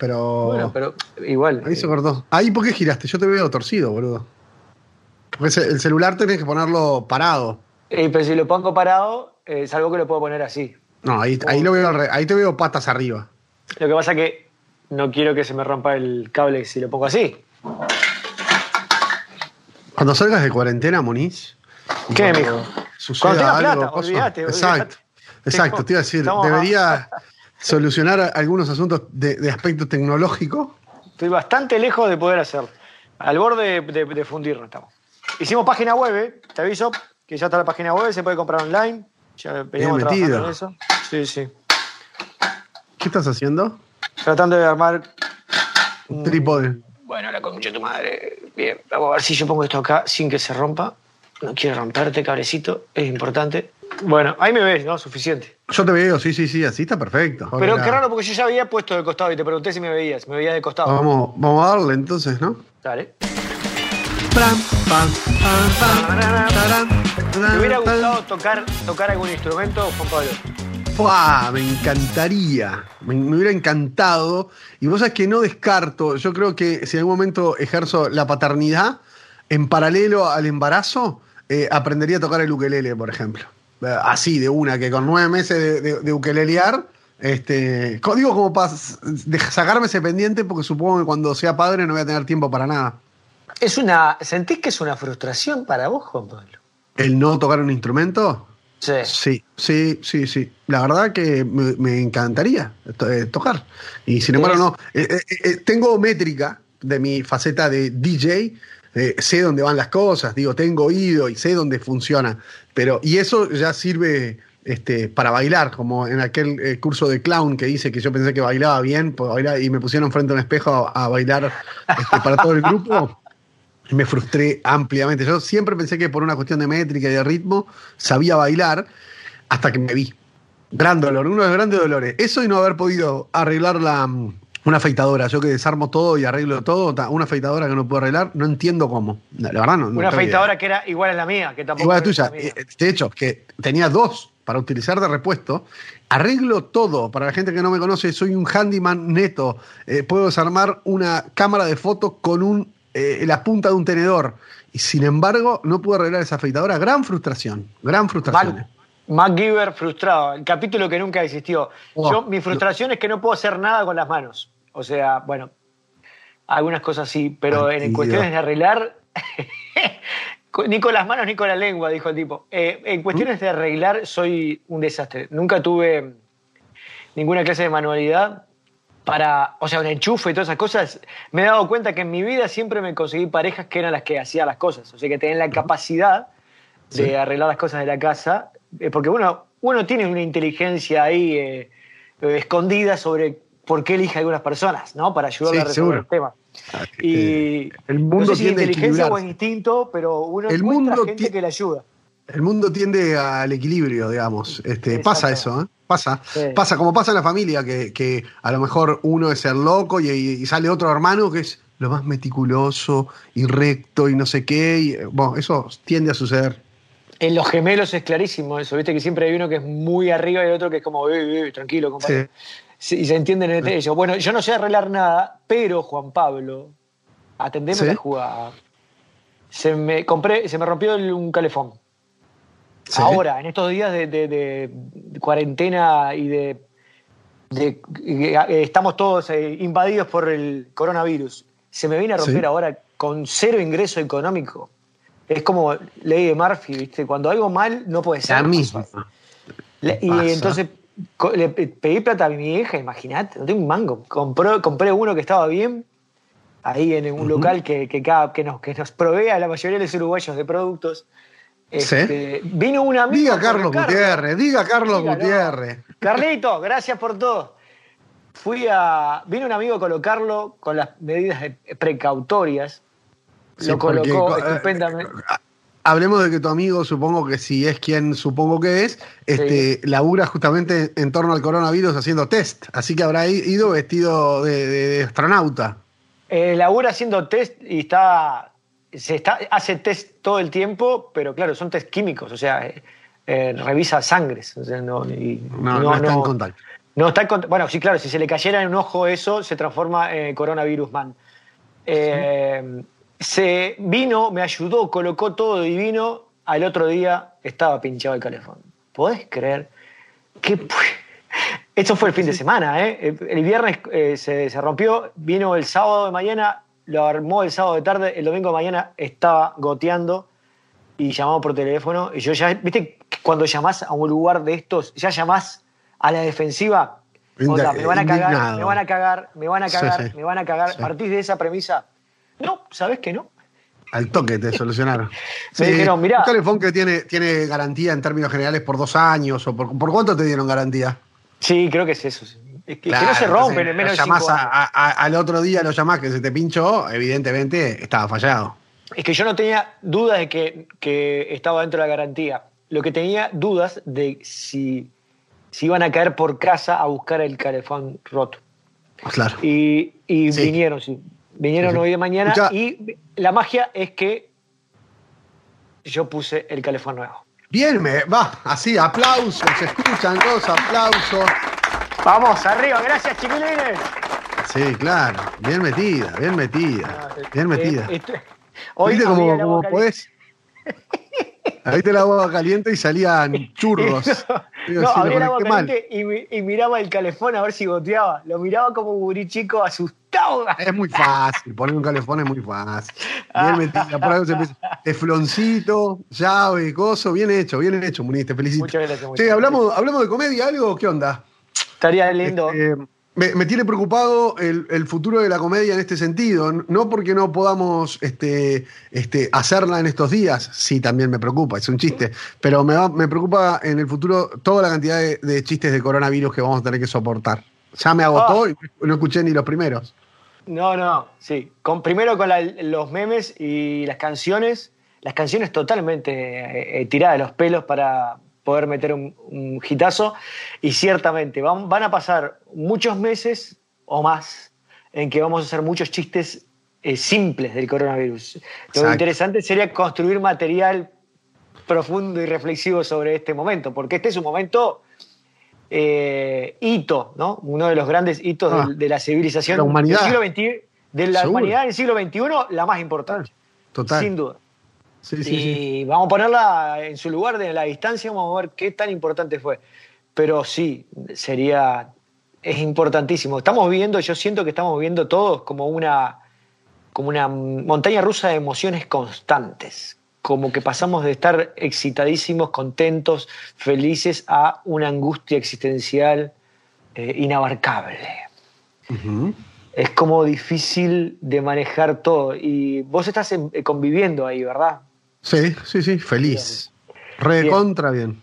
pero. Bueno, pero igual. Ahí se cortó. Ahí, ¿por qué giraste? Yo te veo torcido, boludo. Porque el celular tenés que ponerlo parado. Eh, pero si lo pongo parado, eh, es algo que lo puedo poner así. No, ahí, ahí lo veo ahí te veo patas arriba. Lo que pasa que no quiero que se me rompa el cable si lo pongo así. Cuando salgas de cuarentena, Moniz. ¿Qué, mijo? Cuando tenga algo, plata, olvídate, Exacto. Exacto, te iba a decir, Estamos- debería solucionar algunos asuntos de, de aspecto tecnológico. Estoy bastante lejos de poder hacerlo. Al borde de, de, de fundirnos estamos. Hicimos página web, eh. te aviso que ya está la página web, se puede comprar online. Ya metido. en eso. Sí, sí. ¿Qué estás haciendo? Tratando de armar. Un trípode. Bueno, la concha de tu madre. Bien, vamos a ver si yo pongo esto acá sin que se rompa. No quiero romperte, cabrecito, es importante. Bueno, ahí me ves, ¿no? Suficiente. Yo te veo, sí, sí, sí, así está perfecto. Pero qué raro porque yo ya había puesto de costado y te pregunté si me veías. Me veías de costado. Vamos, vamos a darle entonces, ¿no? Dale. ¿Te hubiera gustado tocar, tocar algún instrumento, Juan Pablo? ¡Fua! Me encantaría, me, me hubiera encantado. Y vos sabés que no descarto, yo creo que si en algún momento ejerzo la paternidad, en paralelo al embarazo, eh, aprendería a tocar el ukelele, por ejemplo. Eh, Así, de una, que con nueve meses de, de, de ukelelear, este, digo como para sacarme ese pendiente, porque supongo que cuando sea padre no voy a tener tiempo para nada. Es una, ¿Sentís que es una frustración para vos, Juan Pablo? ¿El no tocar un instrumento? Sí. Sí, sí, sí, sí. La verdad que me, me encantaría eh, tocar. Y sin embargo, no. Eh, eh, eh, tengo métrica de mi faceta de DJ. Eh, sé dónde van las cosas, digo, tengo oído y sé dónde funciona. Pero, y eso ya sirve este, para bailar, como en aquel eh, curso de clown que dice que yo pensé que bailaba bien, pues, y me pusieron frente a un espejo a, bailar este, para todo el grupo. Me frustré ampliamente. Yo siempre pensé que por una cuestión de métrica y de ritmo sabía bailar hasta que me vi. Gran dolor, uno de los grandes dolores. Eso y no haber podido arreglar la, mm, una afeitadora. Yo que desarmo todo y arreglo todo, una afeitadora que no puedo arreglar, no entiendo cómo. La verdad no. no Una idea. afeitadora que era igual a la mía, que tampoco Igual a tuya. la. Eh, De hecho, que tenía dos para utilizar de repuesto. Arreglo todo. Para la gente que no me conoce, soy un handyman neto. Eh, puedo desarmar una cámara de fotos con un, eh, la punta de un tenedor. Y sin embargo, no pude arreglar esa afeitadora. Gran frustración. Gran frustración. MacGyver frustrado, el capítulo que nunca existió. Oh, Yo, mi frustración es que no puedo hacer nada con las manos. O sea, bueno, algunas cosas sí, pero en cuestiones de arreglar, ni con las manos ni con la lengua, dijo el tipo. Eh, en cuestiones de arreglar soy un desastre. Nunca tuve ninguna clase de manualidad para, o sea, un enchufe y todas esas cosas. Me he dado cuenta que en mi vida siempre me conseguí parejas que eran las que hacían las cosas. O sea, que tenían la capacidad de Sí. arreglar las cosas de la casa. Eh, porque uno, uno tiene una inteligencia ahí eh, eh, escondida sobre por qué elige a algunas personas, ¿no? Para ayudarle Sí, a resolver seguro. los temas. Eh, Y el mundo no sé si tiende a inteligencia o instinto, pero uno El encuentra mundo gente que le ayuda. El mundo tiende al equilibrio, digamos. Este, Exacto. pasa eso, ¿eh? Pasa. Sí. Pasa, como pasa en la familia, que, que a lo mejor uno es el loco y, y sale otro hermano que es lo más meticuloso y recto y no sé qué. Y, bueno, eso tiende a suceder. En los gemelos es clarísimo eso, viste que siempre hay uno que es muy arriba y el otro que es como, "Eh, eh, tranquilo, compadre. Sí, y se entienden entre ellos. Bueno, yo no sé arreglar nada, pero Juan Pablo, atendeme Sí. la jugada. Se me compré, se me rompió el- un calefón. Sí. Ahora, en estos días de, de- de cuarentena y de, de- eh, estamos todos eh, invadidos por el coronavirus, se me viene a romper ahora con cero ingreso económico. Es como ley de Murphy, ¿viste? Cuando algo mal no puede ser. La misma. Le- y Pasa. entonces le pe- pedí plata a mi hija, imagínate, no tengo un mango. Compró, compré uno que estaba bien, ahí en un local que, que, cada- que, nos, que nos provee a la mayoría de los uruguayos de productos. Este, Vino un amigo. Diga Carlos. Gutiérrez, diga Carlos Dígalo. Gutiérrez. Carlito, gracias por todo. Fui a. Vino un amigo a colocarlo con las medidas precautorias. Sí, Lo colocó eh, estupendamente. Hablemos de que tu amigo, supongo que si es quien supongo que es, este, labura justamente en torno al coronavirus haciendo test. Así que habrá ido vestido de, de- de astronauta. Eh, labura haciendo test y está, se está. Hace test todo el tiempo, pero claro, son test químicos, o sea, eh, eh, revisa sangres. o sea, no, y- No, no está en contacto. No está bueno, sí, claro, si se le cayera en un ojo eso, se transforma en coronavirus man. Eh, se vino, me ayudó, colocó todo divino. Al otro día estaba pinchado el calefón. ¿Podés creer? que Esto fue el fin de semana, ¿eh? El viernes eh, se, se, rompió, vino el sábado de mañana, lo armó el sábado de tarde, el domingo de mañana estaba goteando y llamamos por teléfono. Y yo ya, viste, cuando llamás a un lugar de estos, ya llamás a la defensiva. me van a cagar, me van a cagar, me van a cagar, me van a cagar. Partís de esa premisa. No, ¿sabes que no? Al toque te solucionaron. me dijeron, mirá. Un teléfono que tiene, tiene garantía en términos generales por dos años o por, ¿por cuánto te dieron garantía? Sí, creo que es eso. Es que, no se rompen en menos de cinco al otro día lo llamás que se te pinchó, evidentemente estaba fallado. Es que yo no tenía dudas de que, que estaba dentro de la garantía. Lo que tenía dudas de si, si iban a caer por casa a buscar el calefón roto. Claro. Y, y vinieron, sí. Vinieron hoy de mañana y la magia es que yo puse el calefón nuevo. Bien, me va, así, aplausos, se escuchan dos aplausos. Vamos, arriba, gracias chiquilines. Sí, claro, bien metida, bien metida, ah, bien metida. Eh, hoy ¿Viste cómo, podés? Ahí te la agua caliente y salían churros. no, abría el agua caliente y, miraba el calefón a ver si goteaba. Lo miraba como un gurí chico asustado. Es muy fácil, poner un calefón es muy fácil. Bien metida, por algo se empieza. Tefloncito, llave, coso, bien hecho, bien hecho, Muniz, te felicito. Muchas gracias. Sí, hablamos, hablamos de comedia, algo, ¿qué onda? Estaría lindo. Este, me, tiene preocupado el, futuro de la comedia en este sentido. No porque no podamos este, este, hacerla en estos días, sí, también me preocupa, es un chiste, pero me, me preocupa en el futuro toda la cantidad de, chistes de coronavirus que vamos a tener que soportar. Ya me agotó ah. y no escuché ni los primeros. No, no, sí. Con, primero con los memes y las canciones, las canciones totalmente eh, eh, tiradas de los pelos para, poder meter un, un hitazo. Y ciertamente van, van, a pasar muchos meses o más en que vamos a hacer muchos chistes eh, simples del coronavirus. Lo interesante sería construir material profundo y reflexivo sobre este momento, porque este es un momento eh, hito, ¿no? Uno de los grandes hitos de, ah. la civilización la humanidad. del siglo XXI, de la humanidad del siglo XXI, la más importante. Total. Sin duda y vamos a ponerla en su lugar de la distancia, vamos a ver qué tan importante fue. Pero sí, sería, es importantísimo. Estamos viendo, yo siento que estamos viendo todos como una, como una montaña rusa de emociones constantes. Como que pasamos de estar excitadísimos, contentos, felices, a una angustia existencial eh, inabarcable. Es como difícil de manejar todo. Y vos estás conviviendo ahí, ¿verdad? Sí, sí, sí, feliz. Recontra bien.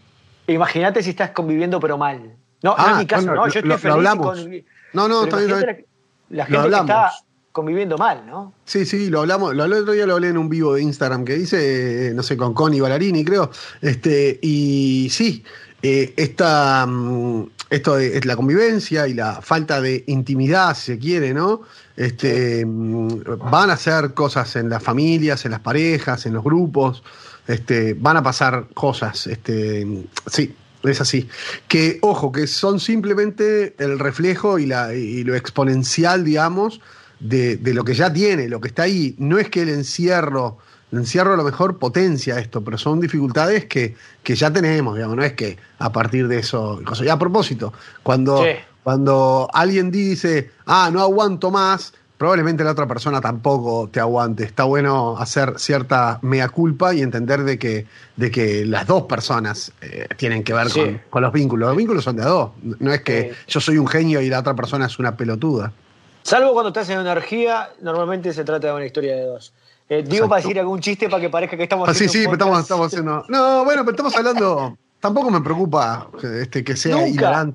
Imagínate si estás conviviendo pero mal. No, no es ah, mi caso, no, yo estoy feliz. no, no, está bien. La, gente que está conviviendo mal, ¿no? Sí, sí, lo hablamos, lo, el otro día lo hablé en un vivo de Instagram que dice, no sé, con Connie Ballarini, creo. Este, y sí, eh, esta, mm, esto es la convivencia y la falta de intimidad, si se quiere, ¿no? Este, van a hacer cosas en las familias, en las parejas, en los grupos, este, van a pasar cosas, este, sí, es así. Que, ojo, que son simplemente el reflejo y, la, y lo exponencial, digamos, de, lo que ya tiene, lo que está ahí. No es que el encierro el encierro a lo mejor potencia esto, pero son dificultades que, que ya tenemos, digamos, no es que a partir de eso. Y a propósito, cuando, cuando alguien dice, ah, no aguanto más, probablemente la otra persona tampoco te aguante. Está bueno hacer cierta mea culpa y entender de que, de que las dos personas eh, tienen que ver con, los vínculos. Los vínculos son de a dos. No es que yo soy un genio y la otra persona es una pelotuda. Salvo cuando estás en energía, normalmente se trata de una historia de dos. Eh, digo para decir algún chiste para que parezca que estamos haciendo. Sí, sí, estamos, estamos haciendo. No, bueno, pero estamos hablando. Tampoco me preocupa este, que sea nunca,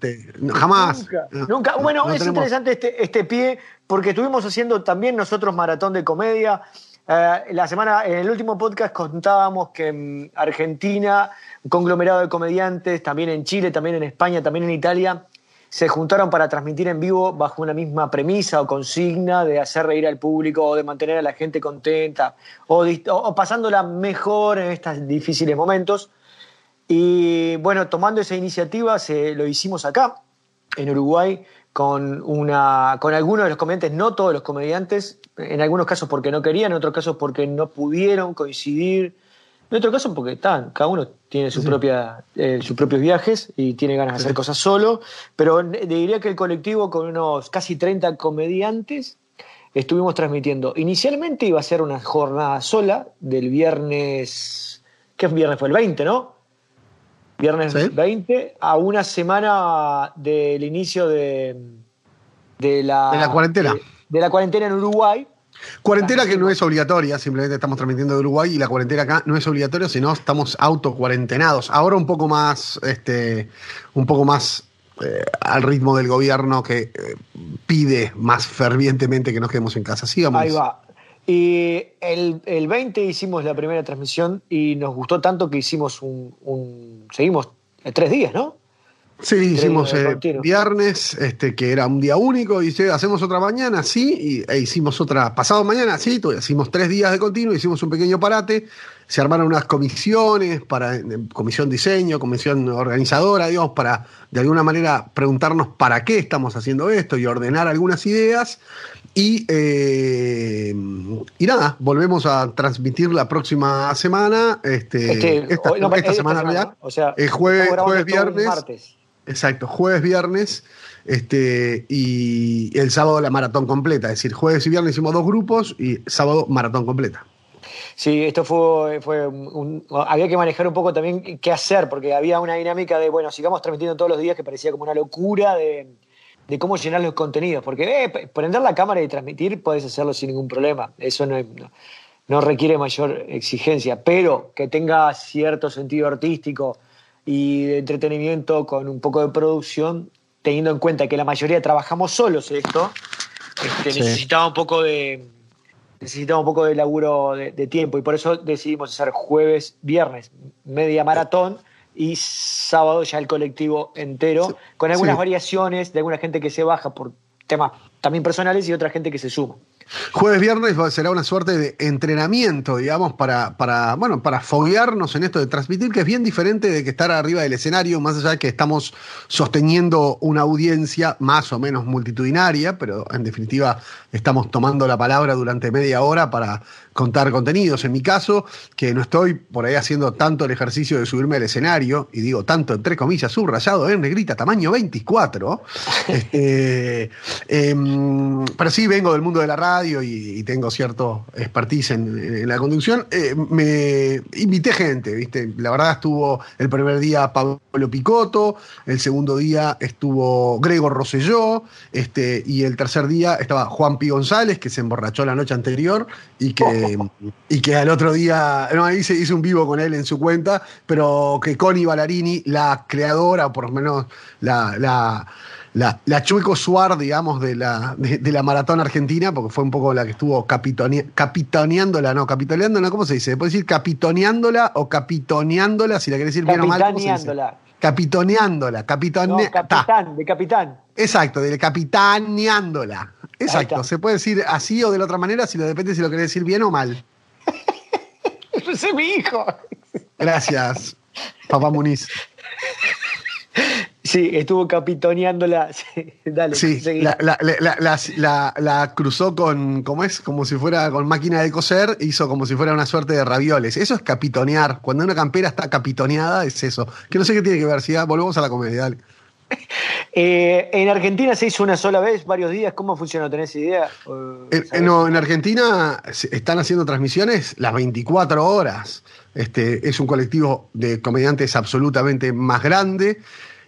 Jamás. Nunca. Bueno, es interesante este, este pie porque estuvimos haciendo también nosotros maratón de comedia. Eh, la semana, en el último podcast contábamos que en Argentina, un conglomerado de comediantes, también en Chile, también en España, también en Italia, se juntaron para transmitir en vivo bajo una misma premisa o consigna de hacer reír al público o de mantener a la gente contenta o, pasándola mejor en estos difíciles momentos. Y bueno, tomando esa iniciativa se, lo hicimos acá. en Uruguay con, una, con algunos de los comediantes, no todos los comediantes, en algunos casos porque no querían, en otros casos porque no pudieron coincidir, en otros casos porque están, cada uno tiene su propia, eh, sus propios viajes y tiene ganas de hacer cosas solo, pero diría que el colectivo con unos casi 30 comediantes estuvimos transmitiendo. Inicialmente iba a ser una jornada sola del viernes, ¿qué viernes fue? El 20, ¿no? Viernes 20, a una semana del inicio de, de, la, de la cuarentena. De, la cuarentena en Uruguay. Cuarentena que no es obligatoria, simplemente estamos transmitiendo de Uruguay y la cuarentena acá no es obligatoria, sino estamos autocuarentenados. Ahora un poco más, este, un poco más eh, al ritmo del gobierno que eh, pide más fervientemente que nos quedemos en casa. Sigamos. Ahí va. Y el, el, 20 hicimos la primera transmisión y nos gustó tanto que hicimos un. seguimos tres días, ¿no? Sí, hicimos eh, viernes, este, que era un día único, y dice, hacemos otra mañana, sí, y, e hicimos otra pasado mañana, sí, hicimos tres días de continuo, hicimos un pequeño parate, se armaron unas comisiones, para comisión diseño, comisión organizadora, digamos, para de alguna manera preguntarnos para qué estamos haciendo esto y ordenar algunas ideas. Y, eh, y nada, volvemos a transmitir la próxima semana. Este, este esta, semana, O sea, el jueves, jueves viernes. Exacto, jueves, viernes. Este, y el sábado la maratón completa. Es decir, jueves y viernes hicimos dos grupos y sábado maratón completa. Sí, esto fue, fue un, había que manejar un poco también qué hacer, porque había una dinámica de, bueno, sigamos transmitiendo todos los días que parecía como una locura de, de cómo llenar los contenidos. Porque eh, prender la cámara y transmitir puedes hacerlo sin ningún problema. Eso no, no, requiere mayor exigencia, pero que tenga cierto sentido artístico y de entretenimiento con un poco de producción, teniendo en cuenta que la mayoría trabajamos solos esto, este, necesitaba un poco de necesitaba un poco de laburo de, de, tiempo y por eso decidimos hacer jueves, viernes, media maratón y sábado ya el colectivo entero, con algunas variaciones de alguna gente que se baja por temas también personales y otra gente que se suma. Jueves, viernes será una suerte de entrenamiento, digamos, para, para, bueno, para foguearnos en esto de transmitir, que es bien diferente de que estar arriba del escenario, más allá de que estamos sosteniendo una audiencia más o menos multitudinaria, pero en definitiva estamos tomando la palabra durante media hora para contar contenidos. En mi caso, que no estoy por ahí haciendo tanto el ejercicio de subirme al escenario, y digo tanto entre comillas, subrayado en negrita, tamaño 24, este, em, pero sí vengo del mundo de la radio y, tengo cierto expertise en, la conducción. Eh, me invité gente, ¿viste? La verdad estuvo el primer día Pablo Picotto, el segundo día estuvo Gregor Rosselló, este, y el tercer día estaba Juan Pi González, que se emborrachó la noche anterior y que, y que al otro día, no, hice, hice un vivo con él en su cuenta, pero que Connie Ballarini, la creadora, o por lo menos la, la la, la Chueco Suar, digamos, de la, de, la maratón argentina, porque fue un poco la que estuvo capitoneándola, no, capitoneándola, ¿cómo se dice? ¿Puede decir capitoneándola o capitoneándola, si la querés decir bien o mal? Capitaneándola. Capitoneándola, capitone... capitán, de capitán. Exacto, de capitaneándola. Exacto, se puede decir así o de la otra manera, si lo depende si lo querés decir bien o mal. Ese es mi hijo. Gracias, papá Muniz. Sí, estuvo capitoneándola. Dale, sí, la, cruzó con, ¿cómo es? Como si fuera con máquina de coser, hizo como si fuera una suerte de ravioles. Eso es capitonear. Cuando una campera está capitoneada, es eso. Que no sé qué tiene que ver, si volvemos a la comedia, dale. Eh, en Argentina se hizo una sola vez, varios días. ¿Cómo funcionó? ¿Tenés idea? Eh, no, en Argentina están haciendo transmisiones las 24 horas. Este, es un colectivo de comediantes absolutamente más grande.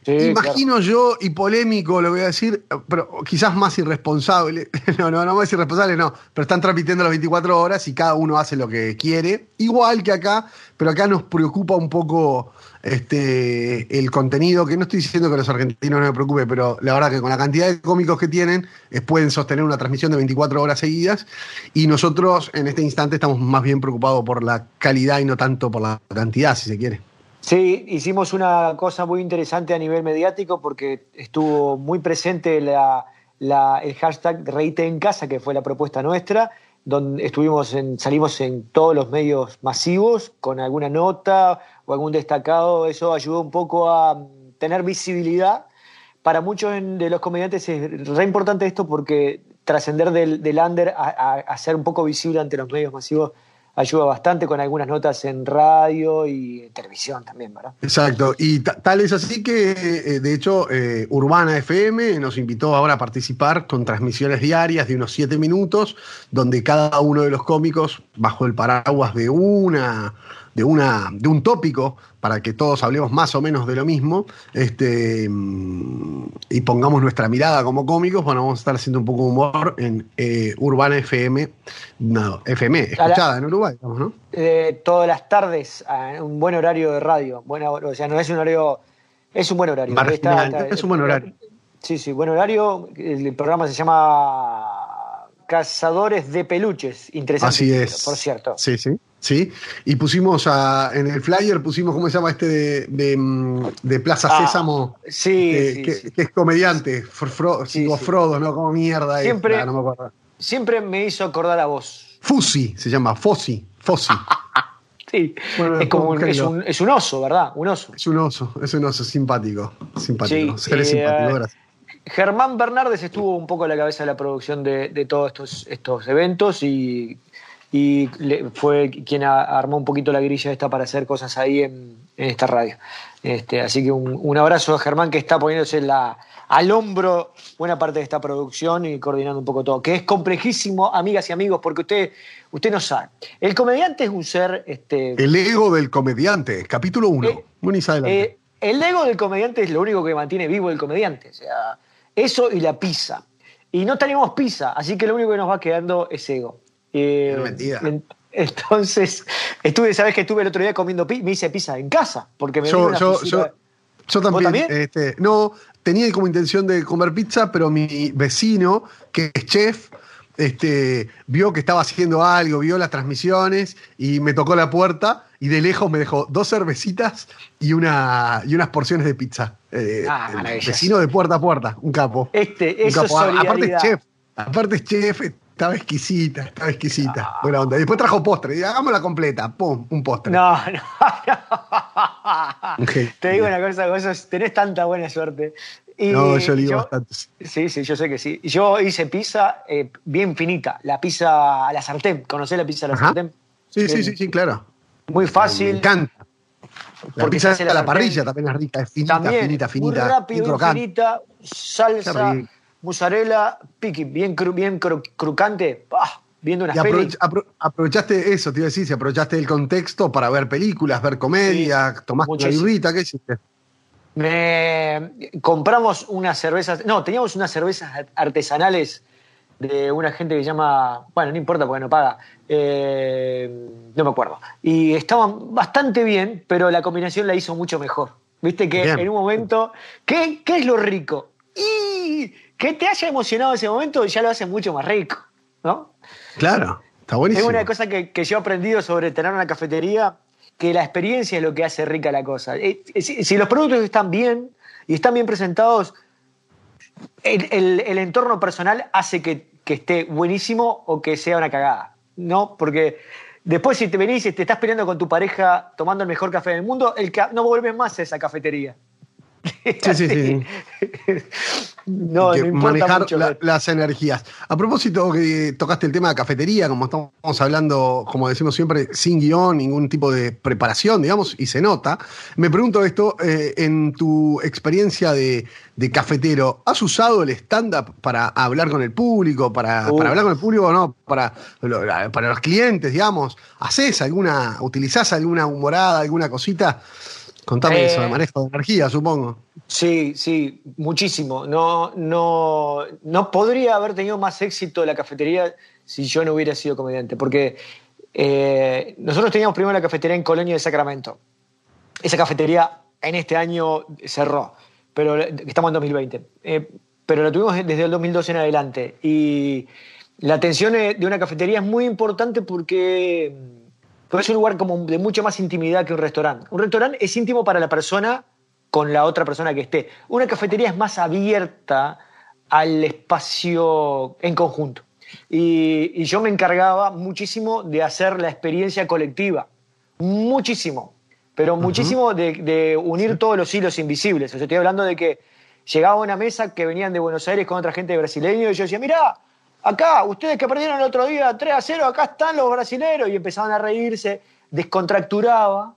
Imagino yo, y polémico lo voy a decir, pero quizás más irresponsable. No, no, no más irresponsable, no. Pero están transmitiendo las 24 horas y cada uno hace lo que quiere. Igual que acá, pero acá nos preocupa un poco este, el contenido, que no estoy diciendo que los argentinos no me preocupe, pero la verdad que con la cantidad de cómicos que tienen, eh, pueden sostener una transmisión de 24 horas seguidas. Y nosotros en este instante estamos más bien preocupados por la calidad y no tanto por la cantidad, si se quiere. Sí, hicimos una cosa muy interesante a nivel mediático porque estuvo muy presente la, el hashtag Reite en casa, que fue la propuesta nuestra, donde estuvimos en, salimos en todos los medios masivos con alguna nota o algún destacado. Eso ayudó un poco a tener visibilidad para muchos de los comediantes es re importante esto porque trascender del, del under a, a, ser un poco visible ante los medios masivos ayuda bastante con algunas notas en radio y televisión también, ¿verdad? Exacto, y tal es así que, eh, de hecho, eh, Urbana FM nos invitó ahora a participar con transmisiones diarias de unos siete minutos, donde cada uno de los cómicos, bajo el paraguas de una de, una, de un tópico para que todos hablemos más o menos de lo mismo este, y pongamos nuestra mirada como cómicos. Bueno, vamos a estar haciendo un poco de humor en eh, Urbana FM, no, FM, escuchada en Uruguay, ¿no? Eh, todas las tardes, un buen horario de radio. Bueno, o sea, no es un horario, es un buen horario. es un buen horario. Sí, sí, buen horario. El programa se llama Cazadores de Peluches. Interesante. Así es. Por cierto. Sí, sí. Sí, y pusimos a, en el flyer, pusimos, ¿cómo se llama este de, de, Plaza ah, Sésamo? Sí, sí, que, es comediante, Frodo, ¿no? Como mierda siempre, es, no me acuerdo. Siempre me hizo acordar a vos. Fusi, se llama, Fossi, Fossi. sí, es como un, es, un, es, un, oso, ¿verdad? Un oso. Es un oso, es un oso simpático, simpático, sí, simpático, gracias. Germán Bernardes estuvo un poco a la cabeza de la producción de, de todos estos, estos eventos y y fue quien armó un poquito la grilla esta para hacer cosas ahí en, esta radio. Este, así que un, abrazo a Germán que está poniéndose la, al hombro buena parte de esta producción y coordinando un poco todo, que es complejísimo, amigas y amigos, porque usted, usted no sabe. El comediante es un ser... Este, el ego del comediante, capítulo 1. Eh, eh, el ego del comediante es lo único que mantiene vivo el comediante, o sea, eso y la pizza. Y no tenemos pizza, así que lo único que nos va quedando es ego. Eh, entonces, estuve, ¿sabes que estuve el otro día comiendo pizza? Me hice pizza en casa, porque me yo, yo, yo, también. Este, no, tenía como intención de comer pizza, pero mi vecino, que es chef, este, vio que estaba haciendo algo, vio las transmisiones y me tocó la puerta y de lejos me dejó dos cervecitas y, una, y unas porciones de pizza. Eh, ah, vecino de puerta a puerta, un capo. Este, eso Aparte es chef, aparte es chef, estaba exquisita, estaba exquisita. Buena onda. Después trajo postre. Y hagámosla completa. Pum, un postre. No, no, no. Te digo una cosa, vos tenés tanta buena suerte. no, yo digo bastante. Sí, sí, yo sé que sí. Yo hice pizza eh, bien finita. La pizza a la sartén. ¿Conocés la pizza a la sartén? Sí, sí, sí, sí, claro. Muy fácil. Me encanta. La pizza a la, parrilla también es rica, es finita, finita, finita. Muy rápido, finita, salsa mozzarella, piqui, bien, bien crucante, viendo una aprovechaste eso, te iba a decir, si aprovechaste el contexto para ver películas, ver comedia, tomaste una birrita, ¿qué hiciste? Me compramos unas cervezas, no, teníamos unas cervezas artesanales de una gente que se llama, bueno, no importa porque no paga, eh, no me acuerdo. Y estaban bastante bien, pero la combinación la hizo mucho mejor. Viste que en un momento, ¿qué, ¿qué es lo rico? Que te haya emocionado ese momento ya lo hace mucho más rico, ¿no? Claro, está buenísimo. Es una cosa que, yo he aprendido sobre tener una cafetería, que la experiencia es lo que hace rica la cosa. Eh, si, los productos están bien y están bien presentados, el, entorno personal hace que, esté buenísimo o que sea una cagada, ¿no? Porque después si te venís y te estás peleando con tu pareja tomando el mejor café del mundo, el no vuelves más a esa cafetería. Sí, sí, sí. no, manejar las energías. A propósito, que tocaste el tema de cafetería, como estamos hablando, como decimos siempre, sin guion, ningún tipo de preparación, digamos, y se nota. Me pregunto esto, eh, en tu experiencia de, cafetero, ¿has usado el stand-up para hablar con el público, para, hablar con el público o no? Para, para los clientes, digamos. ¿Haces alguna, utilizás alguna humorada, alguna cosita? Contame eso, de eh, manejo de energía, supongo. Sí, sí, muchísimo. No, no, no podría haber tenido más éxito la cafetería si yo no hubiera sido comediante, porque eh, nosotros teníamos primero la cafetería en Colonia de Sacramento. Esa cafetería en este año cerró, pero estamos en 2020. Eh, pero la tuvimos desde el 2012 en adelante. Y la atención de una cafetería es muy importante porque pero es un lugar como de mucha más intimidad que un restaurante. Un restaurante es íntimo para la persona con la otra persona que esté. Una cafetería es más abierta al espacio en conjunto. Y, yo me encargaba muchísimo de hacer la experiencia colectiva. Muchísimo. Pero muchísimo de, unir todos los hilos invisibles. O sea, estoy hablando de que llegaba a una mesa que venían de Buenos Aires con otra gente de brasileño y yo decía, mirá, acá, ustedes que perdieron el otro día 3 a 0, acá están los brasileños y empezaban a reírse, descontracturaba,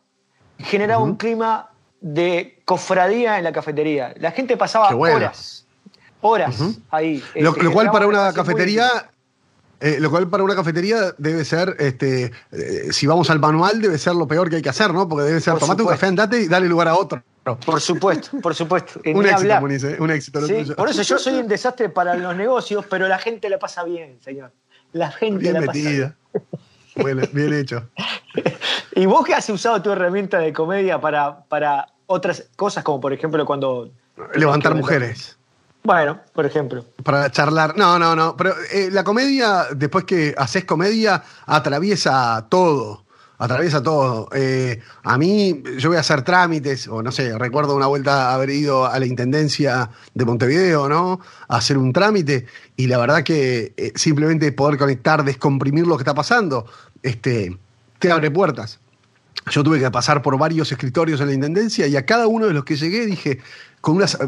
generaba un clima de cofradía en la cafetería. La gente pasaba horas, horas ahí. Lo, este, cual para una cafetería eh, lo cual para una cafetería debe ser, este, eh, si vamos al manual, debe ser lo peor que hay que hacer, ¿no? Porque debe ser, tomate un café, andate y dale lugar a otro. Por supuesto, por supuesto. un, éxito, un éxito, Por eso yo soy un desastre para los negocios, pero la gente la pasa bien, señor. La gente bien la metida. pasa bien. bien hecho. ¿Y vos qué has usado tu herramienta de comedia para, para otras cosas, como por ejemplo cuando... Levantar mujeres. Bueno, por ejemplo. Para charlar. No, no, no. Pero eh, la comedia, después que haces comedia, atraviesa todo. Atraviesa todo. Eh, a mí, yo voy a hacer trámites, o no sé, recuerdo una vuelta haber ido a la intendencia de Montevideo, ¿no? A hacer un trámite. Y la verdad que eh, simplemente poder conectar, descomprimir lo que está pasando, este, te abre puertas. Yo tuve que pasar por varios escritorios en la intendencia y a cada uno de los que llegué dije,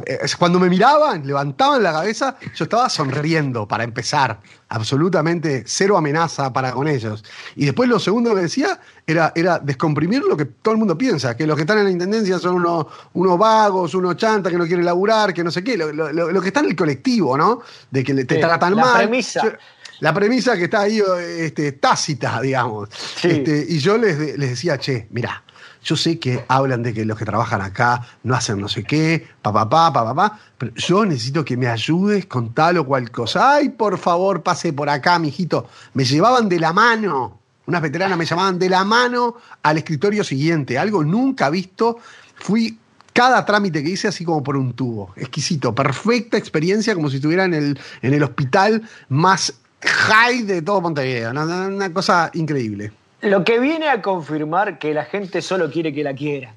eh, cuando me miraban, levantaban la cabeza, yo estaba sonriendo para empezar. Absolutamente cero amenaza para con ellos. Y después lo segundo que decía era, era descomprimir lo que todo el mundo piensa, que los que están en la intendencia son unos, unos vagos, unos chantas que no quieren laburar, que no sé qué, lo, que está en el colectivo, ¿no? De que te tratan la mal. Premisa. La premisa que está ahí este, tácita, digamos. Este, y yo les, les decía, che, mirá, yo sé que hablan de que los que trabajan acá no hacen no sé qué, papá, papá, papá, pero yo necesito que me ayudes con tal o cual cosa. Ay, por favor, pase por acá, mijito. Me llevaban de la mano, unas veteranas me llamaban de la mano al escritorio siguiente, algo nunca visto. Fui cada trámite que hice así como por un tubo. Exquisito, perfecta experiencia, como si estuviera en el, en el hospital más high de todo Montevideo. una cosa increíble. Lo que viene a confirmar que la gente solo quiere que la quiera.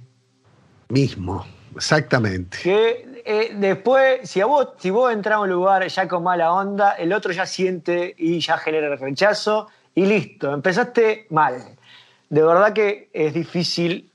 Mismo, exactamente. Que eh, después, si, a vos, si vos entras a un lugar ya con mala onda, el otro ya siente y ya genera el rechazo y listo, empezaste mal. De verdad que es difícil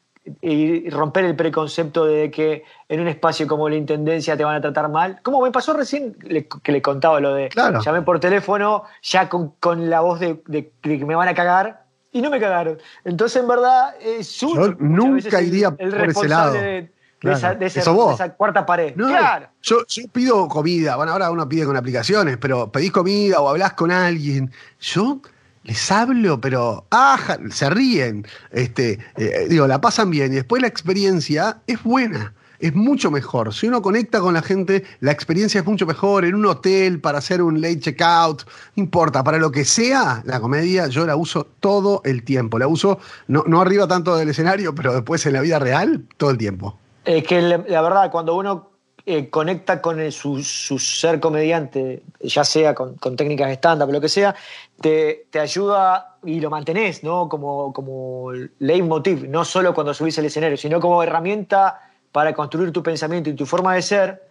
romper el preconcepto de que en un espacio como la Intendencia te van a tratar mal. Como me pasó recién que le contaba lo de llamé por teléfono ya con, la voz de, de que me van a cagar y no me cagaron. Entonces, en verdad, es Yo nunca iría por ese lado. De, esa, cuarta pared. claro. Yo, pido comida. Bueno, ahora uno pide con aplicaciones, pero pedís comida o hablas con alguien. Yo les hablo, pero ah, se ríen. Este, eh, digo, la pasan bien y después la experiencia es buena es mucho mejor. Si uno conecta con la gente, la experiencia es mucho mejor. En un hotel, para hacer un late checkout, no importa, para lo que sea, la comedia yo la uso todo el tiempo. La uso no, no arriba tanto del escenario, pero después en la vida real, todo el tiempo. Es que la, verdad, cuando uno eh, conecta con su, ser comediante, ya sea con, técnicas estándar, lo que sea, te, te, ayuda y lo mantenés, ¿no? Como, como leitmotiv, no solo cuando subís al escenario, sino como herramienta para construir tu pensamiento y tu forma de ser,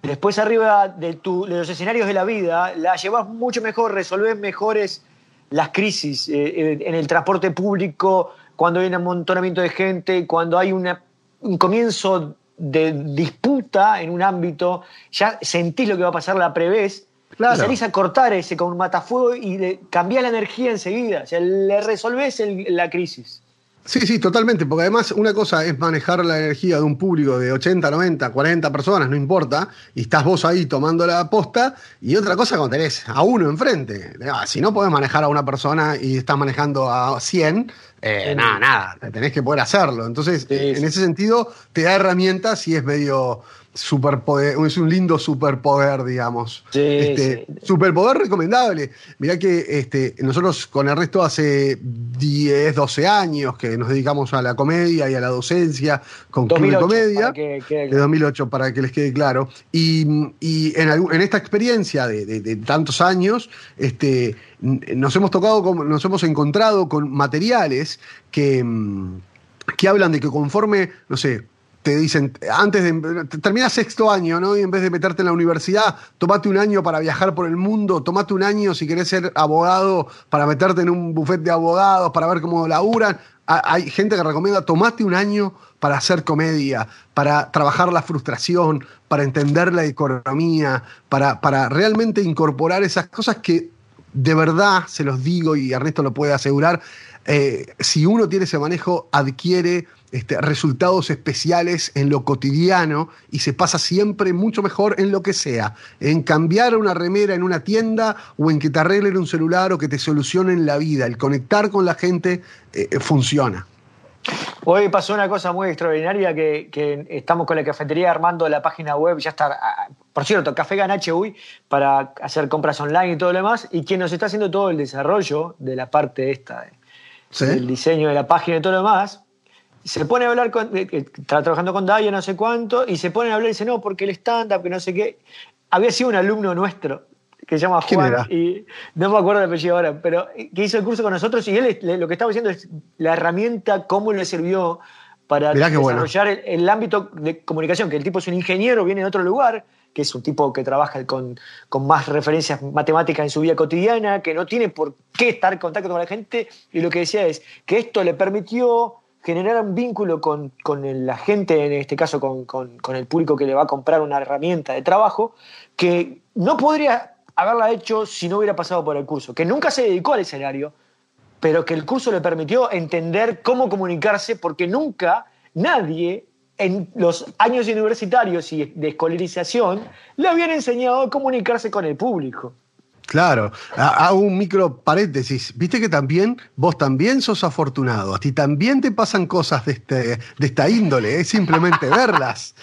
después arriba de, los escenarios de la vida, la llevas mucho mejor, resolves mejores las crisis eh, en el transporte público, cuando hay un amontonamiento de gente, cuando hay un comienzo de disputa en un ámbito, ya sentís lo que va a pasar, la prevés, y salís a cortar ese con un matafuego y le cambiás la energía enseguida, o sea, le resolvés la crisis. Sí, sí, totalmente, porque además una cosa es manejar la energía de un público de 80, 90, 40 personas, no importa, y estás vos ahí tomando la posta, y otra cosa cuando tenés a uno enfrente. Ah, si no podés manejar a una persona y estás manejando a 100, eh, nada, nada, tenés que poder hacerlo. Entonces, en ese sentido, te da herramientas y es medio superpoder, es un lindo superpoder, digamos. este, Superpoder recomendable. Mirá que este, nosotros con el resto hace 10, 12 años que nos dedicamos a la comedia y a la docencia con Club de Comedia. de 2008, para que les quede claro. Y, en, en, esta experiencia de, tantos años, este, nos hemos tocado, nos hemos encontrado con materiales que, que hablan de que conforme, no sé, te dicen, antes de, terminas sexto año, ¿no? Y en vez de meterte en la universidad, tomate un año para viajar por el mundo, tomate un año si querés ser abogado, para meterte en un bufete de abogados, para ver cómo laburan. Hay gente que recomienda, tomate un año para hacer comedia, para trabajar la frustración, para entender la economía, para, para realmente incorporar esas cosas que de verdad, se los digo y Ernesto lo puede asegurar, eh, si uno tiene ese manejo, adquiere este, resultados especiales en lo cotidiano y se pasa siempre mucho mejor en lo que sea, en cambiar una remera en una tienda o en que te arreglen un celular o que te solucionen la vida. El conectar con la gente eh, eh, funciona. Hoy pasó una cosa muy extraordinaria que, estamos con la cafetería armando la página web, ya está, ah, por cierto, Café Ganache hoy para hacer compras online y todo lo demás, y quien nos está haciendo todo el desarrollo de la parte esta, del diseño de la página y todo lo demás, se pone a hablar con, está trabajando con Daya no sé cuánto, y se pone a hablar y dice, no, porque el stand-up, que no sé qué, había sido un alumno nuestro que se llama Juan, y no me acuerdo el apellido ahora, pero que hizo el curso con nosotros y él lo que estaba diciendo es la herramienta, cómo le sirvió para desarrollar el, ámbito de comunicación, que el tipo es un ingeniero, viene de otro lugar, que es un tipo que trabaja con, con, más referencias matemáticas en su vida cotidiana, que no tiene por qué estar en contacto con la gente, y lo que decía es que esto le permitió generar un vínculo con, con la gente, en este caso con, con el público que le va a comprar una herramienta de trabajo, que no podría haberla hecho si no hubiera pasado por el curso, que nunca se dedicó al escenario, pero que el curso le permitió entender cómo comunicarse, porque nunca nadie en los años universitarios y de escolarización le habían enseñado a comunicarse con el público. Claro, hago un micro paréntesis. Viste que también, vos también sos afortunado, a ti también te pasan cosas de, este, de esta índole, es simplemente verlas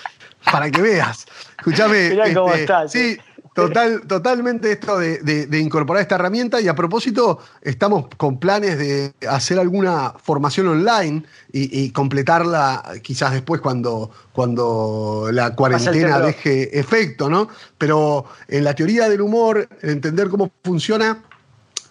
para que veas. Escúchame. Mirá cómo este, estás. Sí, eh. Total, totalmente esto de, incorporar esta herramienta y a propósito estamos con planes de hacer alguna formación online y, completarla quizás después cuando, cuando la cuarentena deje efecto, ¿no? Pero en la teoría del humor, entender cómo funciona,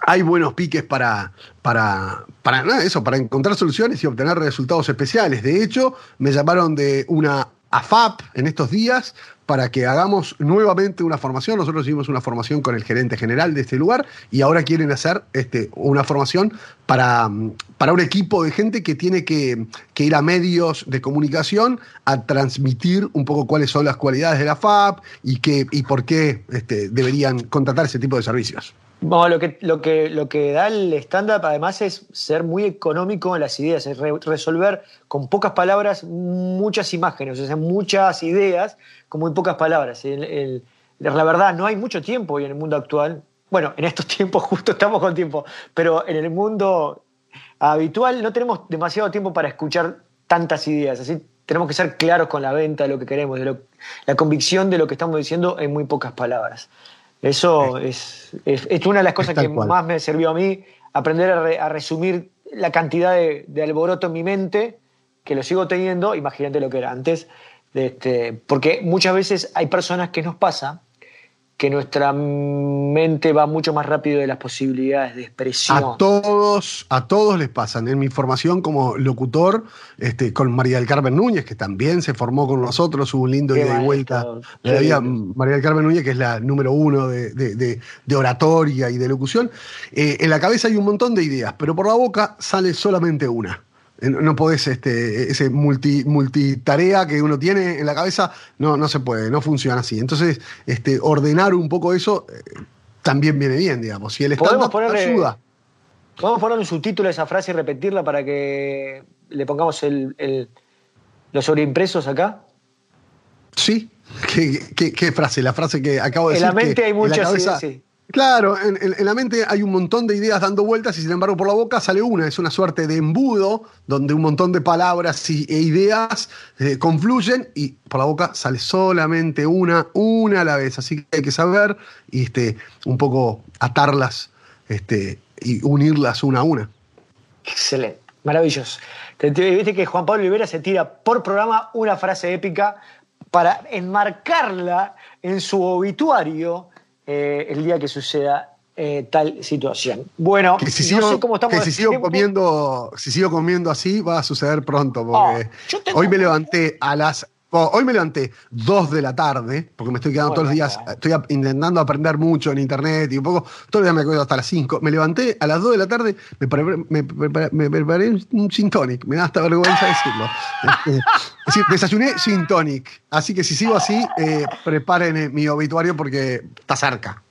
hay buenos piques para, para, para eso, para encontrar soluciones y obtener resultados especiales. De hecho, me llamaron de una AFAP en estos días para que hagamos nuevamente una formación. Nosotros hicimos una formación con el gerente general de este lugar y ahora quieren hacer este, una formación para, para un equipo de gente que tiene que, ir a medios de comunicación a transmitir un poco cuáles son las cualidades de la FAP y, qué, y por qué este, deberían contratar ese tipo de servicios. Bueno, lo que, lo, que, lo que da el stand-up además es ser muy económico en las ideas, es resolver con pocas palabras muchas imágenes, o sea, muchas ideas con muy pocas palabras. la verdad, no hay mucho tiempo hoy en el mundo actual. Bueno, en estos tiempos justo estamos con tiempo, pero en el mundo habitual no tenemos demasiado tiempo para escuchar tantas ideas. Así tenemos que ser claros con la venta de lo que queremos, de la convicción de lo que estamos diciendo en muy pocas palabras. Eso es, es, una de las cosas que más me sirvió a mí, aprender a, resumir la cantidad de, alboroto en mi mente, que lo sigo teniendo, imagínate lo que era antes, este, porque muchas veces hay personas que nos pasa que nuestra mente va mucho más rápido de las posibilidades de expresión. A todos, a todos les pasan. En mi formación como locutor, este, con María del Carmen Núñez, que también se formó con nosotros, hubo un lindo vuelta de vida. María del Carmen Núñez, que es la número uno de, oratoria y de locución. Eh, en la cabeza hay un montón de ideas, pero por la boca sale solamente una. No podés, este, ese multi, multitarea que uno tiene en la cabeza, no, no se puede, no funciona así. Entonces, este, ordenar un poco eso eh, también viene bien, digamos. Si el estándar ayuda. ¿Podemos poner un subtítulo a esa frase y repetirla para que le pongamos el, los sobreimpresos acá? Sí. ¿Qué, frase? La frase que acabo de decir. En la mente hay muchas Claro, en, la mente hay un montón de ideas dando vueltas y sin embargo por la boca sale una. Es una suerte de embudo donde un montón de palabras e ideas eh, confluyen y por la boca sale solamente una, una a la vez. Así que hay que saber y este, un poco atarlas este, y unirlas una a una. Excelente, maravilloso. Viste que Juan Pablo Olivera se tira por programa una frase épica para enmarcarla en su obituario eh, el día que suceda eh, tal situación. Bueno, si no sé cómo estamos. Que si sigo, comiendo, si sigo comiendo así, va a suceder pronto. Porque oh, hoy me levanté a las hoy me levanté 2 de la tarde, porque me estoy quedando todos los días, estoy intentando aprender mucho en internet y un poco, todos los días me quedo hasta las 5. Me levanté a las 2 de la tarde, me preparé, un gin tonic, me da hasta vergüenza decirlo. Este, desayuné gin tonic, así que si sigo así, eh, preparen mi obituario porque está cerca.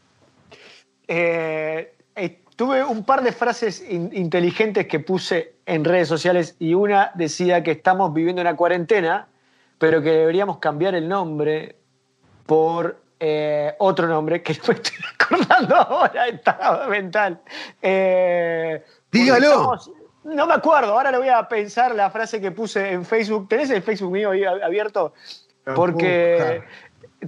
Eh, eh, tuve un par de frases inteligentes que puse en redes sociales y una decía que estamos viviendo una cuarentena pero que deberíamos cambiar el nombre por eh, otro nombre que no me estoy acordando ahora, estado mental. Eh, Dígalo. no me acuerdo, ahora le voy a pensar la frase que puse en Facebook. ¿Tenés el Facebook mío ahí abierto? Porque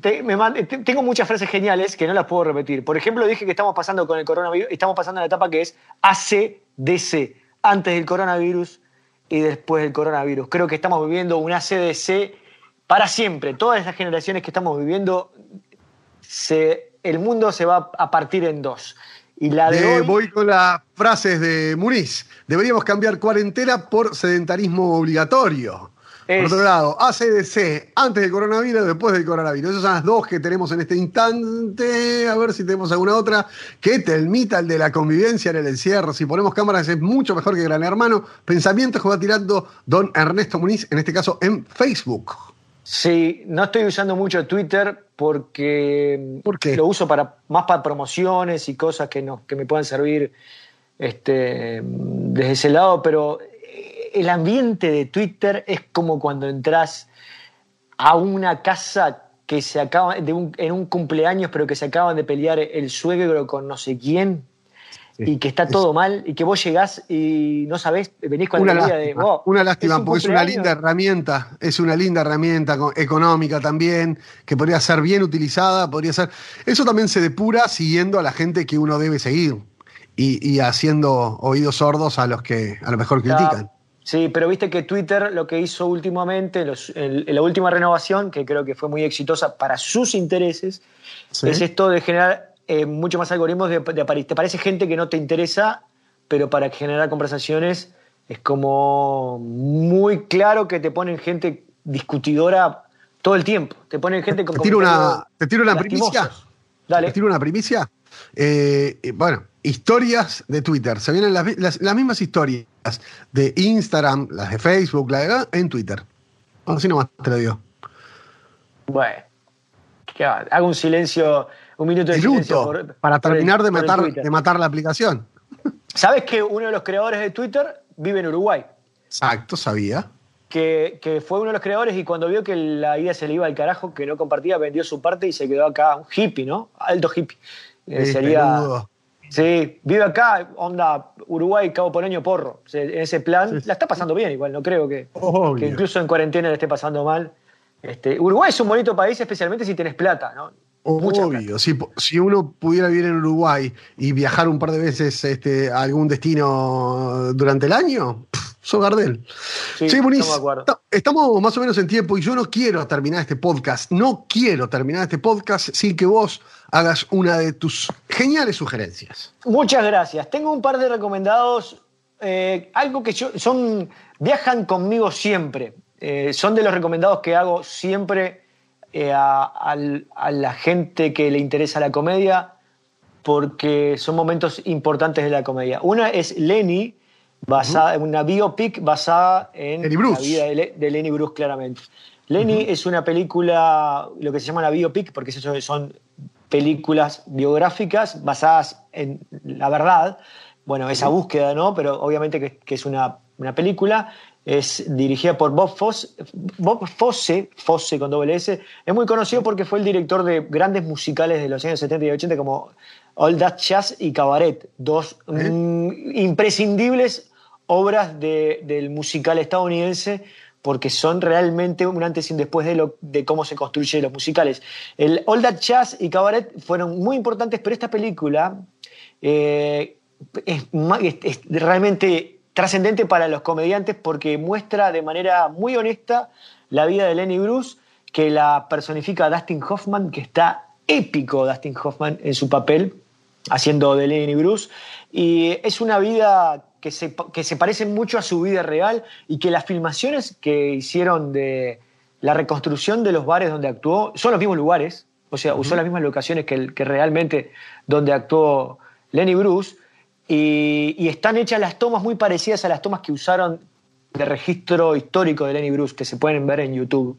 tengo muchas frases geniales que no las puedo repetir. Por ejemplo, dije que estamos pasando con el coronavirus, estamos pasando a la etapa que es ACDC, antes del coronavirus y después del coronavirus. Creo que estamos viviendo un ACDC para siempre. Todas estas generaciones que estamos viviendo, el mundo se va a partir en dos. Y la de, Voy con las frases de Muniz. Deberíamos cambiar cuarentena por sedentarismo obligatorio. Por otro lado, ACDC, antes del coronavirus, después del coronavirus. Esas son las dos que tenemos en este instante. A ver si tenemos alguna otra. Que telmita el de la convivencia en el encierro. Si ponemos cámaras es mucho mejor que Gran Hermano. Pensamientos que va tirando don Ernesto Muniz, en este caso en Facebook. Sí, no estoy usando mucho Twitter porque lo uso para, más para promociones y cosas que, no, que me puedan servir este, desde ese lado, pero el ambiente de Twitter es como cuando entras a una casa que se acaba de en un cumpleaños, pero que se acaban de pelear el suegro con no sé quién y que está todo mal y que vos llegás y no sabés, venís con la idea de Una lástima, porque es una linda herramienta, es una linda herramienta económica también, que podría ser bien utilizada, podría ser. Eso también se depura siguiendo a la gente que uno debe seguir y, haciendo oídos sordos a los que a lo mejor critican. Sí, pero viste que Twitter lo que hizo últimamente, en, la última renovación, que creo que fue muy exitosa para sus intereses, es esto de generar eh, mucho más algoritmos de, Te parece gente que no te interesa, pero para generar conversaciones es como muy claro que te ponen gente discutidora todo el tiempo. Te ponen gente con. ¿Te tiro una, ¿te tiro una primicia? Dale. ¿Te tiro una primicia? Eh, eh, bueno, historias de Twitter. Se vienen las, mismas historias de Instagram, las de Facebook, la de en Twitter. Así nomás te lo digo. Bueno, hago un silencio un minuto de para terminar de, matar, de matar la aplicación. ¿Sabes que uno de los creadores de Twitter vive en Uruguay? Exacto, sabía. Que, que, fue uno de los creadores y cuando vio que la idea se le iba al carajo, que no compartía, vendió su parte y se quedó acá, un hippie, ¿no? Alto hippie. Eh, sería. Sí, vive acá, onda Uruguay, Cabo Poreño, Porro. en ese plan, la está pasando bien igual, no creo que, que, incluso en cuarentena le esté pasando mal. Este, Uruguay es un bonito país, especialmente si tienes plata, ¿no? Obvio, si, si, uno pudiera vivir en Uruguay y viajar un par de veces este, a algún destino durante el año, soy Gardel. Sí, sí estamos más o menos en tiempo y yo no quiero terminar este podcast, no quiero terminar este podcast sin que vos hagas una de tus geniales sugerencias. Muchas gracias. Tengo un par de recomendados, eh, algo que yo, son, viajan conmigo siempre. Eh, son de los recomendados que hago siempre eh, a, la gente que le interesa la comedia porque son momentos importantes de la comedia. Una es Lenny, basada, una biopic basada en la vida de, Lenny Bruce, claramente. Lenny es una película, lo que se llama la biopic, porque eso son películas biográficas basadas en la verdad. Bueno, esa búsqueda, ¿no? Pero obviamente que, que es una, una película es dirigida por Bob Fosse, Bob Fosse, Fosse con doble S. Es muy conocido porque fue el director de grandes musicales de los años 70 y 80 como All That Jazz y Cabaret, dos mm, imprescindibles obras del musical estadounidense porque son realmente un antes y un después de, lo, de cómo se construyen los musicales. El All That Jazz y Cabaret fueron muy importantes, pero esta película eh, es, es realmente trascendente para los comediantes porque muestra de manera muy honesta la vida de Lenny Bruce, que la personifica Dustin Hoffman, que está épico Dustin Hoffman en su papel, haciendo de Lenny Bruce. Y es una vida que se, que se parece mucho a su vida real y que las filmaciones que hicieron de, la reconstrucción de los bares donde actuó, son los mismos lugares, o sea, usó las mismas locaciones que, que realmente donde actuó Lenny Bruce, y, están hechas las tomas muy parecidas a las tomas que usaron de registro histórico de Lenny Bruce, que se pueden ver en YouTube.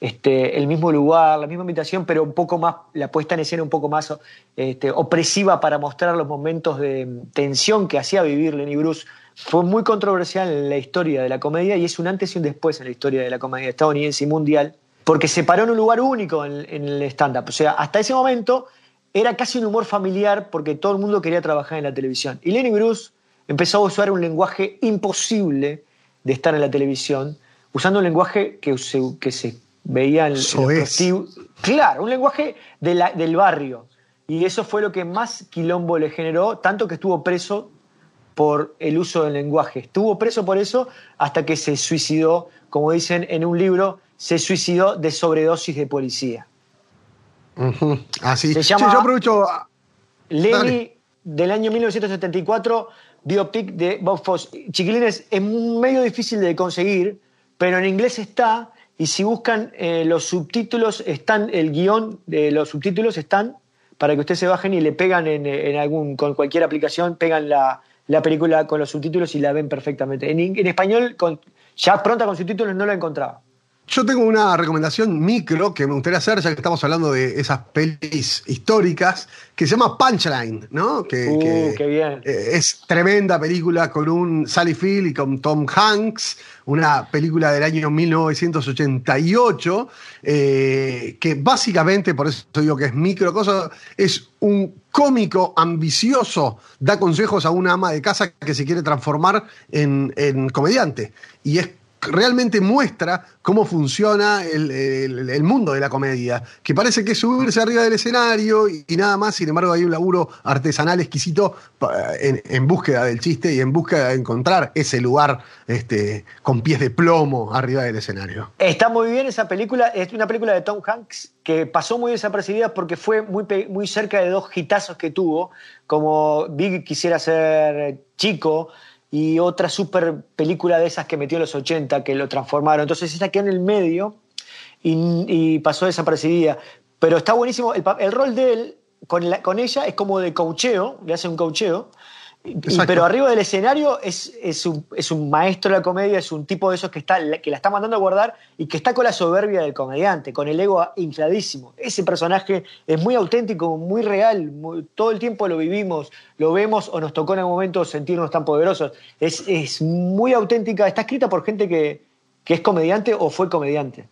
Este, el mismo lugar, la misma invitación, pero un poco más, la puesta en escena un poco más este, opresiva para mostrar los momentos de tensión que hacía vivir Lenny Bruce. Fue muy controversial en la historia de la comedia y es un antes y un después en la historia de la comedia estadounidense y mundial, porque se paró en un lugar único en, en el stand-up. O sea, hasta ese momento era casi un humor familiar porque todo el mundo quería trabajar en la televisión. Y Lenny Bruce empezó a usar un lenguaje imposible de estar en la televisión, usando un lenguaje que se, que se veía en el Claro, un lenguaje de la, del barrio. Y eso fue lo que más quilombo le generó, tanto que estuvo preso por el uso del lenguaje. Estuvo preso por eso hasta que se suicidó, como dicen en un libro, se suicidó de sobredosis de policía. Así. Se llama yo aprovecho. Lenny del año 1974, biopic de Bob Foss. Chiquilines, es medio difícil de conseguir, pero en inglés está y si buscan eh, los subtítulos, están, el guion de los subtítulos están para que ustedes se bajen y le pegan en, en algún, con cualquier aplicación, pegan la, la, película con los subtítulos y la ven perfectamente. En, en español, con, ya pronta con subtítulos no la encontraba. Yo tengo una recomendación micro que me gustaría hacer, ya que estamos hablando de esas pelis históricas, que se llama Punchline, ¿no? Que, uh, que qué bien. es tremenda película con un Sally Field y con Tom Hanks, una película del año 1988, eh, que básicamente, por eso digo que es micro, cosa, es un cómico ambicioso, da consejos a una ama de casa que se quiere transformar en, en comediante. Y es realmente muestra cómo funciona el, mundo de la comedia, que parece que es subirse arriba del escenario y, nada más, sin embargo hay un laburo artesanal exquisito en, en, búsqueda del chiste y en búsqueda de encontrar ese lugar este, con pies de plomo arriba del escenario. Está muy bien esa película, es una película de Tom Hanks que pasó muy desapercibida porque fue muy, muy cerca de dos hitazos que tuvo, como Big quisiera ser chico, y otra super película de esas que metió en los 80 que lo transformaron. Entonces esta quedó en el medio y, y pasó desapercibida. Pero está buenísimo. El, el rol de él con, la, con, ella es como de coacheo, le hace un coacheo. Y, pero arriba del escenario es, es, un, es, un, maestro de la comedia, es un tipo de esos que, está, que la está mandando a guardar y que está con la soberbia del comediante, con el ego infladísimo. Ese personaje es muy auténtico, muy real, muy, todo el tiempo lo vivimos, lo vemos o nos tocó en algún momento sentirnos tan poderosos. Es, es muy auténtica, está escrita por gente que, que es comediante o fue comediante.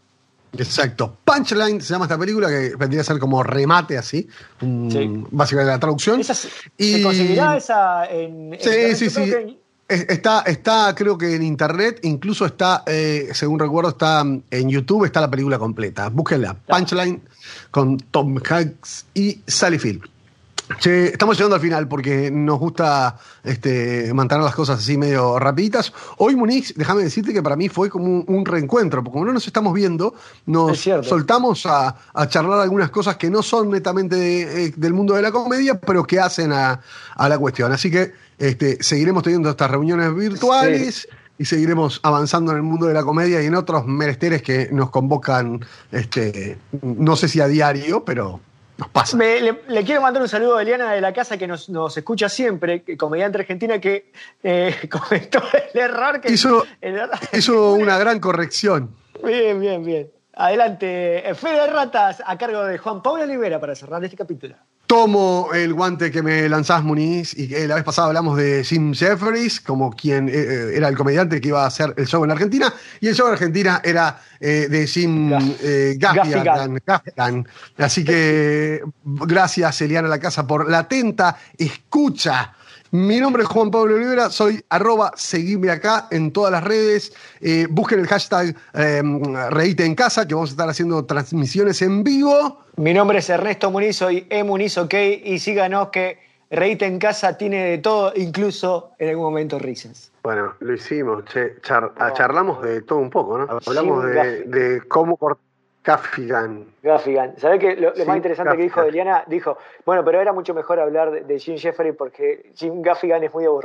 Exacto. Punchline se llama esta película que vendría a ser como remate así, sí. básicamente la traducción. Esa, y... ¿Se conseguirá esa en, Sí, en sí, sí. Que... Está, está, creo que en internet, incluso está, eh, según recuerdo, está en YouTube, está la película completa. Búsquenla. Punchline con Tom Hanks y Sally Field. Che, estamos llegando al final porque nos gusta este, mantener las cosas así medio rapiditas. Hoy, Muniz, déjame decirte que para mí fue como un, un, reencuentro, porque como no nos estamos viendo, nos soltamos a, a, charlar algunas cosas que no son netamente de, eh, del mundo de la comedia, pero que hacen a, a la cuestión. Así que este, seguiremos teniendo estas reuniones virtuales. Sí y seguiremos avanzando en el mundo de la comedia y en otros meresteres que nos convocan, este, no sé si a diario, pero nos pasa. Me, le, le, quiero mandar un saludo a Eliana de la casa que nos, nos escucha siempre, comediante argentina que eh, comentó el error que hizo, el error. hizo una gran corrección. Bien, bien, bien. Adelante, Fede Ratas a cargo de Juan Pablo Olivera para cerrar este capítulo. Tomo el guante que me lanzás, Muniz, y la vez pasada hablamos de Jim Jeffries, como quien eh, era el comediante que iba a hacer el show en Argentina, y el show en Argentina era eh, de Jim eh, Gaffigan. Así que gracias, Eliana La Casa, por la atenta escucha mi nombre es Juan Pablo Olivera, soy arroba seguime acá en todas las redes. Eh, busquen el hashtag eh, Reíte en casa, que vamos a estar haciendo transmisiones en vivo. Mi nombre es Ernesto Muniz, soy E Muniz OK, y síganos que Reíte en casa tiene de todo, incluso en algún momento risas. Bueno, lo hicimos, che, char charlamos de todo un poco, ¿no? Hablamos de, de cómo cortar Gaffigan. Gaffigan. ¿Sabés que lo, lo sí, más interesante Gaffigan. que dijo Eliana? Dijo, bueno, pero era mucho mejor hablar de, de Jim Jeffrey porque Jim Gaffigan es muy aburrido.